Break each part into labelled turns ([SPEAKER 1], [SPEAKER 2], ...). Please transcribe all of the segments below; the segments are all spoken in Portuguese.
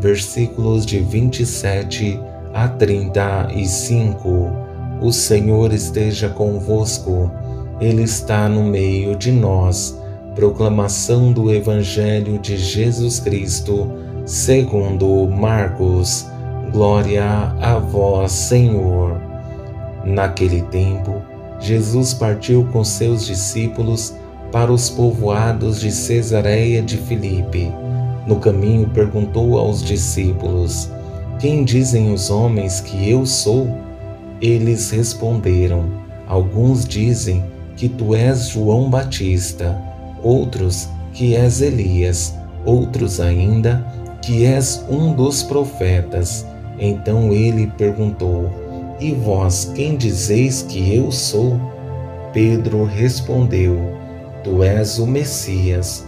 [SPEAKER 1] versículos de 27 a 35. O Senhor esteja convosco, Ele está no meio de nós. Proclamação do Evangelho de Jesus Cristo, segundo Marcos. Glória a vós, Senhor. Naquele tempo, Jesus partiu com seus discípulos para os povoados de Cesareia de Filipe no caminho, perguntou aos discípulos: Quem dizem os homens que eu sou? Eles responderam: Alguns dizem que tu és João Batista, outros que és Elias, outros ainda que és um dos profetas. Então ele perguntou: E vós quem dizeis que eu sou? Pedro respondeu: Tu és o Messias.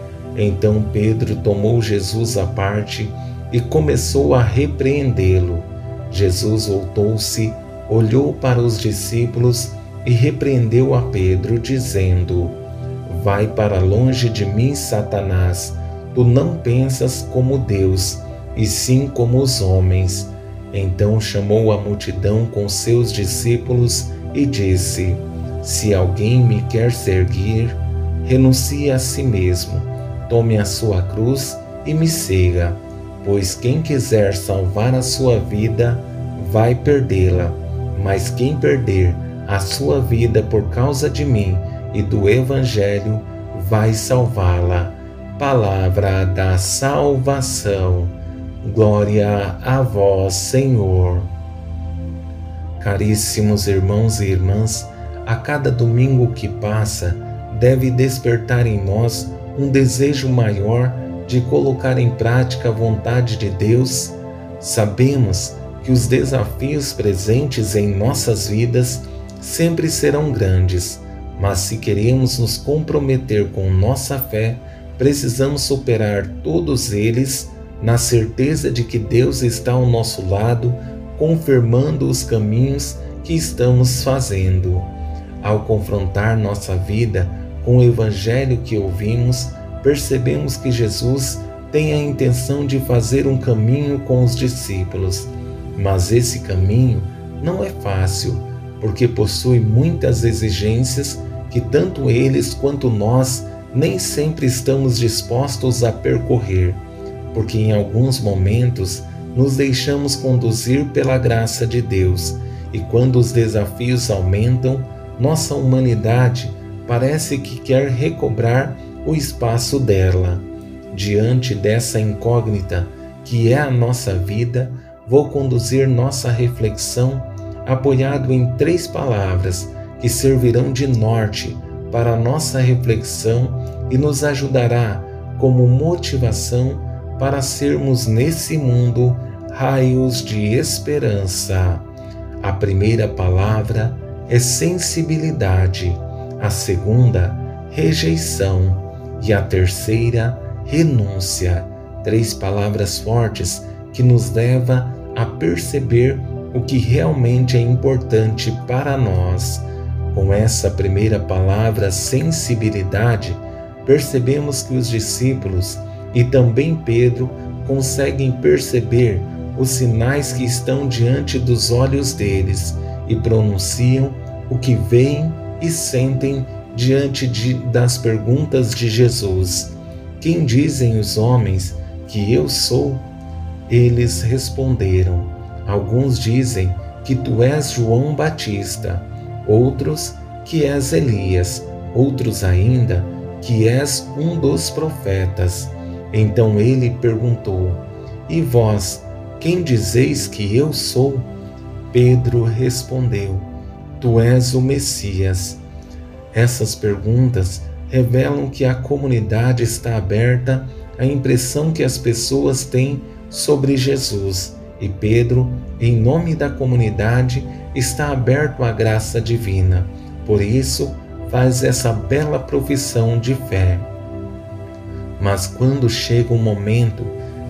[SPEAKER 1] Então Pedro tomou Jesus à parte e começou a repreendê-lo. Jesus voltou-se, olhou para os discípulos e repreendeu a Pedro, dizendo: Vai para longe de mim, Satanás. Tu não pensas como Deus, e sim como os homens. Então chamou a multidão com seus discípulos e disse: Se alguém me quer seguir, renuncie a si mesmo tome a sua cruz e me siga, pois quem quiser salvar a sua vida vai perdê-la, mas quem perder a sua vida por causa de mim e do Evangelho vai salvá-la. Palavra da salvação. Glória a vós, Senhor. Caríssimos irmãos e irmãs, a cada domingo que passa, deve despertar em nós um desejo maior de colocar em prática a vontade de Deus, sabemos que os desafios presentes em nossas vidas sempre serão grandes, mas se queremos nos comprometer com nossa fé, precisamos superar todos eles na certeza de que Deus está ao nosso lado, confirmando os caminhos que estamos fazendo. Ao confrontar nossa vida com o evangelho que ouvimos, percebemos que Jesus tem a intenção de fazer um caminho com os discípulos, mas esse caminho não é fácil, porque possui muitas exigências que tanto eles quanto nós nem sempre estamos dispostos a percorrer, porque em alguns momentos nos deixamos conduzir pela graça de Deus e quando os desafios aumentam, nossa humanidade parece que quer recobrar o espaço dela. Diante dessa incógnita que é a nossa vida, vou conduzir nossa reflexão apoiado em três palavras que servirão de norte para nossa reflexão e nos ajudará como motivação para sermos nesse mundo raios de esperança. A primeira palavra é sensibilidade a segunda, rejeição e a terceira, renúncia. Três palavras fortes que nos leva a perceber o que realmente é importante para nós. Com essa primeira palavra, sensibilidade, percebemos que os discípulos e também Pedro conseguem perceber os sinais que estão diante dos olhos deles e pronunciam o que veem e sentem diante de, das perguntas de Jesus: Quem dizem os homens que eu sou? Eles responderam: Alguns dizem que tu és João Batista, outros que és Elias, outros ainda que és um dos profetas. Então ele perguntou: E vós, quem dizeis que eu sou? Pedro respondeu: Tu és o Messias. Essas perguntas revelam que a comunidade está aberta à impressão que as pessoas têm sobre Jesus e Pedro, em nome da comunidade, está aberto à graça divina. Por isso, faz essa bela profissão de fé. Mas quando chega um momento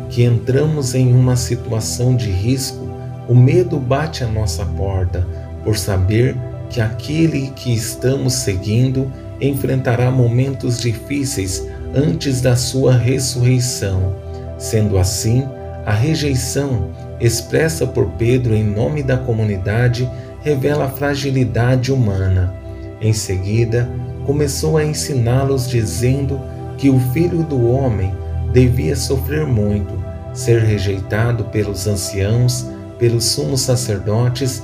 [SPEAKER 1] que entramos em uma situação de risco, o medo bate à nossa porta por saber que aquele que estamos seguindo enfrentará momentos difíceis antes da sua ressurreição. Sendo assim, a rejeição expressa por Pedro em nome da comunidade revela a fragilidade humana. Em seguida, começou a ensiná-los dizendo que o filho do homem devia sofrer muito, ser rejeitado pelos anciãos, pelos sumos sacerdotes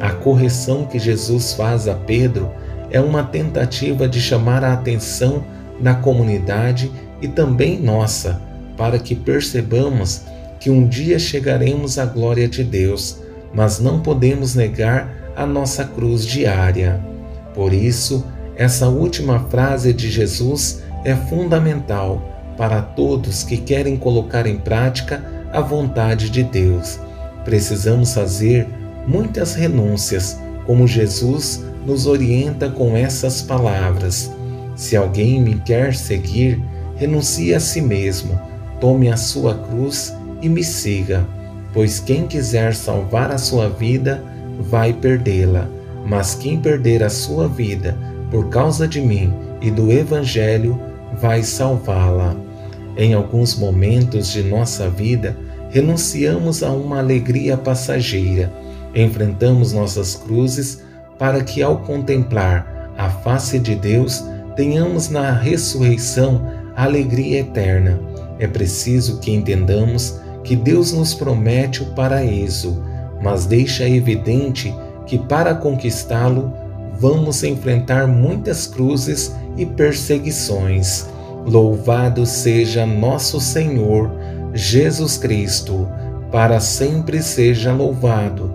[SPEAKER 1] A correção que Jesus faz a Pedro é uma tentativa de chamar a atenção da comunidade e também nossa, para que percebamos que um dia chegaremos à glória de Deus, mas não podemos negar a nossa cruz diária. Por isso, essa última frase de Jesus é fundamental para todos que querem colocar em prática a vontade de Deus. Precisamos fazer muitas renúncias, como Jesus nos orienta com essas palavras: Se alguém me quer seguir, renuncie a si mesmo, tome a sua cruz e me siga, pois quem quiser salvar a sua vida vai perdê-la, mas quem perder a sua vida por causa de mim e do Evangelho vai salvá-la. Em alguns momentos de nossa vida, renunciamos a uma alegria passageira, enfrentamos nossas cruzes para que, ao contemplar a face de Deus, tenhamos na ressurreição a alegria eterna. É preciso que entendamos que Deus nos promete o paraíso, mas deixa evidente que para conquistá-lo vamos enfrentar muitas cruzes e perseguições. Louvado seja nosso Senhor Jesus Cristo, para sempre seja louvado.